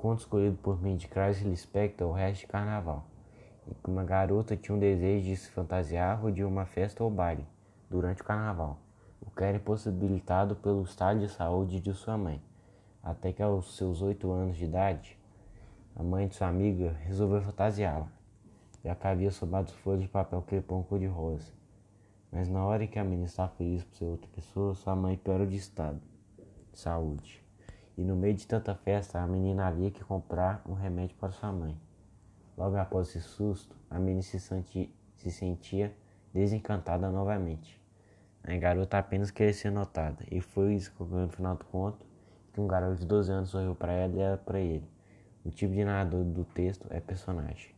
conto escolhido por mim de Clarice Lispector o resto de carnaval, em que uma garota tinha um desejo de se fantasiar de uma festa ou baile durante o carnaval, o que era impossibilitado pelo estado de saúde de sua mãe, até que aos seus oito anos de idade, a mãe de sua amiga resolveu fantasiá-la, já que havia sobrado folhas de papel crepom cor-de-rosa. Mas na hora que a menina estava feliz por ser outra pessoa, sua mãe piorou de estado de saúde. E no meio de tanta festa, a menina havia que comprar um remédio para sua mãe. Logo após esse susto, a menina se, senti, se sentia desencantada novamente. A garota apenas queria ser notada, e foi isso que no final do conto que um garoto de 12 anos sorriu para ela e ela para ele. O tipo de narrador do texto é personagem.